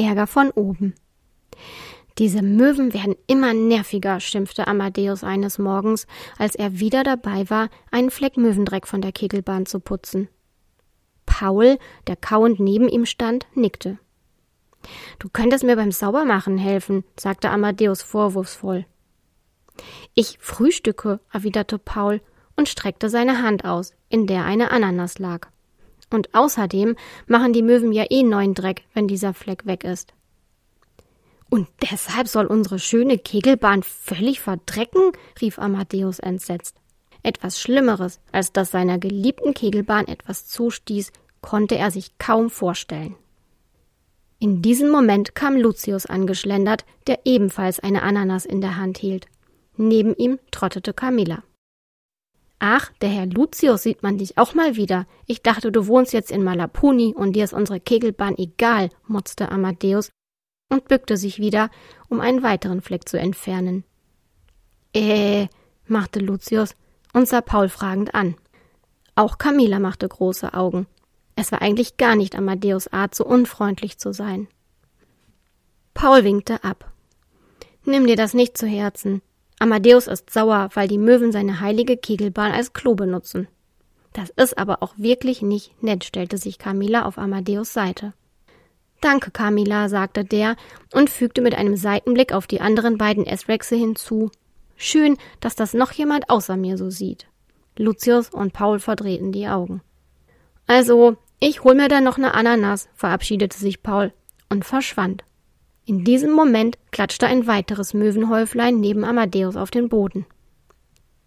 Ärger von oben Diese Möwen werden immer nerviger, schimpfte Amadeus eines Morgens, als er wieder dabei war, einen Fleck Möwendreck von der Kegelbahn zu putzen. Paul, der kauend neben ihm stand, nickte. Du könntest mir beim Saubermachen helfen, sagte Amadeus vorwurfsvoll. Ich frühstücke, erwiderte Paul und streckte seine Hand aus, in der eine Ananas lag. Und außerdem machen die Möwen ja eh neuen Dreck, wenn dieser Fleck weg ist. Und deshalb soll unsere schöne Kegelbahn völlig verdrecken? rief Amadeus entsetzt. Etwas Schlimmeres, als dass seiner geliebten Kegelbahn etwas zustieß, konnte er sich kaum vorstellen. In diesem Moment kam Lucius angeschlendert, der ebenfalls eine Ananas in der Hand hielt. Neben ihm trottete Camilla. Ach, der Herr Lucius sieht man dich auch mal wieder. Ich dachte, du wohnst jetzt in Malapuni und dir ist unsere Kegelbahn egal, motzte Amadeus und bückte sich wieder, um einen weiteren Fleck zu entfernen. Äh, machte Lucius und sah Paul fragend an. Auch Camilla machte große Augen. Es war eigentlich gar nicht Amadeus Art, so unfreundlich zu sein. Paul winkte ab. Nimm dir das nicht zu Herzen. Amadeus ist sauer, weil die Möwen seine heilige Kegelbahn als Klo benutzen. Das ist aber auch wirklich nicht nett, stellte sich Camilla auf Amadeus Seite. Danke, Camilla, sagte der und fügte mit einem Seitenblick auf die anderen beiden Esrexe hinzu. Schön, dass das noch jemand außer mir so sieht. Lucius und Paul verdrehten die Augen. Also, ich hol mir dann noch eine Ananas, verabschiedete sich Paul und verschwand. In diesem Moment klatschte ein weiteres Möwenhäuflein neben Amadeus auf den Boden.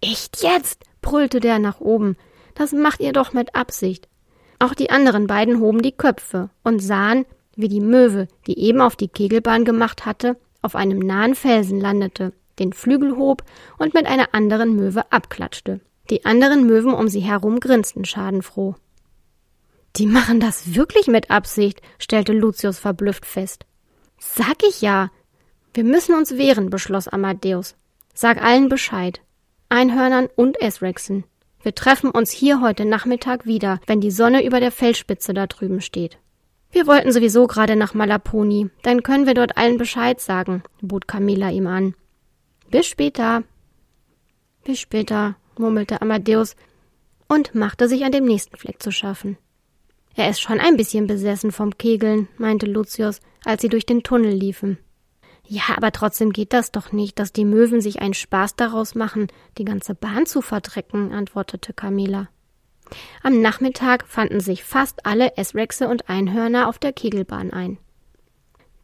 Echt jetzt? brüllte der nach oben. Das macht ihr doch mit Absicht. Auch die anderen beiden hoben die Köpfe und sahen, wie die Möwe, die eben auf die Kegelbahn gemacht hatte, auf einem nahen Felsen landete, den Flügel hob und mit einer anderen Möwe abklatschte. Die anderen Möwen um sie herum grinsten schadenfroh. Die machen das wirklich mit Absicht, stellte Lucius verblüfft fest. Sag ich ja. Wir müssen uns wehren, beschloss Amadeus. Sag allen Bescheid. Einhörnern und Esrexen. Wir treffen uns hier heute Nachmittag wieder, wenn die Sonne über der Felsspitze da drüben steht. Wir wollten sowieso gerade nach Malaponi, dann können wir dort allen Bescheid sagen, bot Camilla ihm an. Bis später. Bis später, murmelte Amadeus und machte sich an dem nächsten Fleck zu schaffen. Er ist schon ein bisschen besessen vom Kegeln, meinte Lucius, als sie durch den Tunnel liefen. Ja, aber trotzdem geht das doch nicht, dass die Möwen sich einen Spaß daraus machen, die ganze Bahn zu verdrecken, antwortete Camilla. Am Nachmittag fanden sich fast alle Esrexe und Einhörner auf der Kegelbahn ein.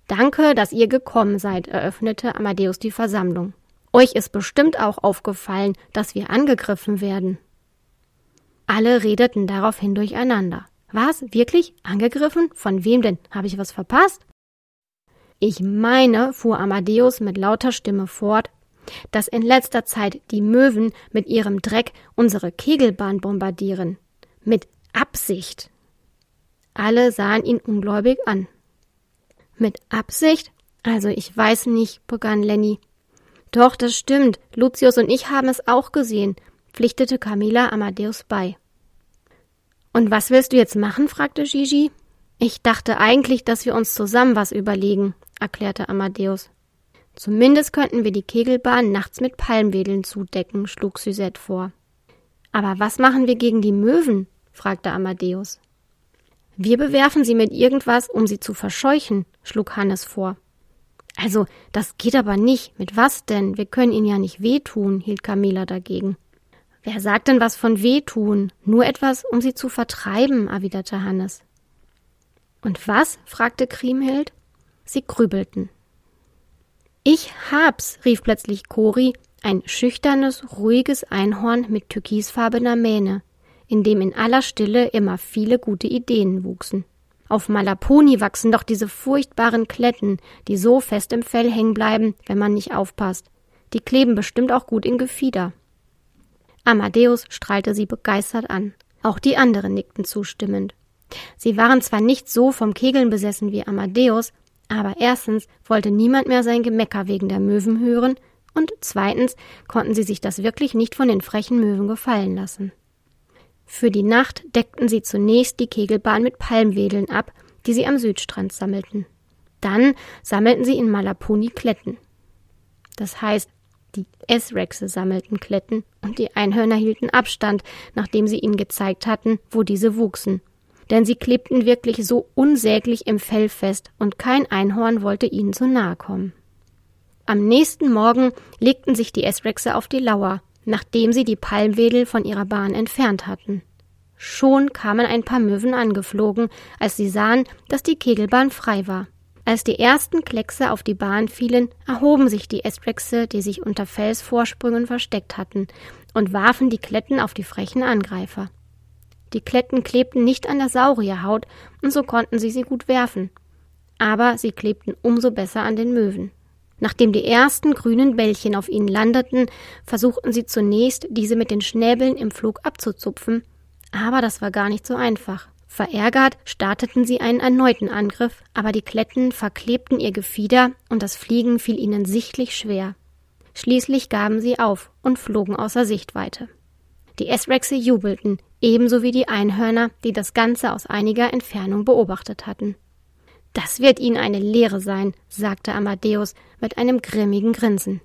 Danke, dass ihr gekommen seid, eröffnete Amadeus die Versammlung. Euch ist bestimmt auch aufgefallen, dass wir angegriffen werden. Alle redeten daraufhin durcheinander. Was? Wirklich? Angegriffen? Von wem denn? Habe ich was verpasst? Ich meine, fuhr Amadeus mit lauter Stimme fort, dass in letzter Zeit die Möwen mit ihrem Dreck unsere Kegelbahn bombardieren. Mit Absicht. Alle sahen ihn ungläubig an. Mit Absicht? Also ich weiß nicht, begann Lenny. Doch, das stimmt. Lucius und ich haben es auch gesehen, pflichtete Camilla Amadeus bei. Und was willst du jetzt machen? fragte Gigi. Ich dachte eigentlich, dass wir uns zusammen was überlegen, erklärte Amadeus. Zumindest könnten wir die Kegelbahn nachts mit Palmwedeln zudecken, schlug Suzette vor. Aber was machen wir gegen die Möwen? fragte Amadeus. Wir bewerfen sie mit irgendwas, um sie zu verscheuchen, schlug Hannes vor. Also, das geht aber nicht. Mit was denn? Wir können ihnen ja nicht wehtun, hielt Camilla dagegen. Wer sagt denn was von wehtun? Nur etwas, um sie zu vertreiben, erwiderte Hannes. Und was? fragte Kriemhild. Sie grübelten. Ich hab's, rief plötzlich Cori, ein schüchternes, ruhiges Einhorn mit türkisfarbener Mähne, in dem in aller Stille immer viele gute Ideen wuchsen. Auf Malaponi wachsen doch diese furchtbaren Kletten, die so fest im Fell hängen bleiben, wenn man nicht aufpasst. Die kleben bestimmt auch gut in Gefieder. Amadeus strahlte sie begeistert an. Auch die anderen nickten zustimmend. Sie waren zwar nicht so vom Kegeln besessen wie Amadeus, aber erstens wollte niemand mehr sein Gemecker wegen der Möwen hören, und zweitens konnten sie sich das wirklich nicht von den frechen Möwen gefallen lassen. Für die Nacht deckten sie zunächst die Kegelbahn mit Palmwedeln ab, die sie am Südstrand sammelten. Dann sammelten sie in Malapuni Kletten. Das heißt, die S-Rexe sammelten Kletten und die Einhörner hielten Abstand, nachdem sie ihnen gezeigt hatten, wo diese wuchsen. Denn sie klebten wirklich so unsäglich im Fell fest und kein Einhorn wollte ihnen zu nahe kommen. Am nächsten Morgen legten sich die S-Rexe auf die Lauer nachdem sie die Palmwedel von ihrer Bahn entfernt hatten. Schon kamen ein paar Möwen angeflogen, als sie sahen, dass die Kegelbahn frei war. Als die ersten Kleckse auf die Bahn fielen, erhoben sich die Estrechse, die sich unter Felsvorsprüngen versteckt hatten, und warfen die Kletten auf die frechen Angreifer. Die Kletten klebten nicht an der Saurierhaut, und so konnten sie sie gut werfen. Aber sie klebten umso besser an den Möwen. Nachdem die ersten grünen Bällchen auf ihnen landeten, versuchten sie zunächst, diese mit den Schnäbeln im Flug abzuzupfen, aber das war gar nicht so einfach. Verärgert starteten sie einen erneuten Angriff, aber die Kletten verklebten ihr Gefieder und das Fliegen fiel ihnen sichtlich schwer. Schließlich gaben sie auf und flogen außer Sichtweite. Die Esrexe jubelten, ebenso wie die Einhörner, die das Ganze aus einiger Entfernung beobachtet hatten. Das wird Ihnen eine Lehre sein, sagte Amadeus mit einem grimmigen Grinsen.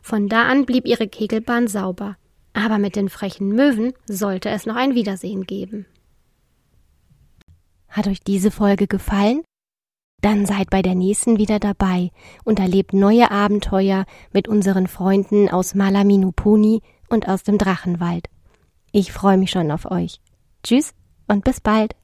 Von da an blieb ihre Kegelbahn sauber, aber mit den frechen Möwen sollte es noch ein Wiedersehen geben. Hat euch diese Folge gefallen? Dann seid bei der nächsten wieder dabei und erlebt neue Abenteuer mit unseren Freunden aus Malaminupuni und aus dem Drachenwald. Ich freue mich schon auf euch. Tschüss und bis bald.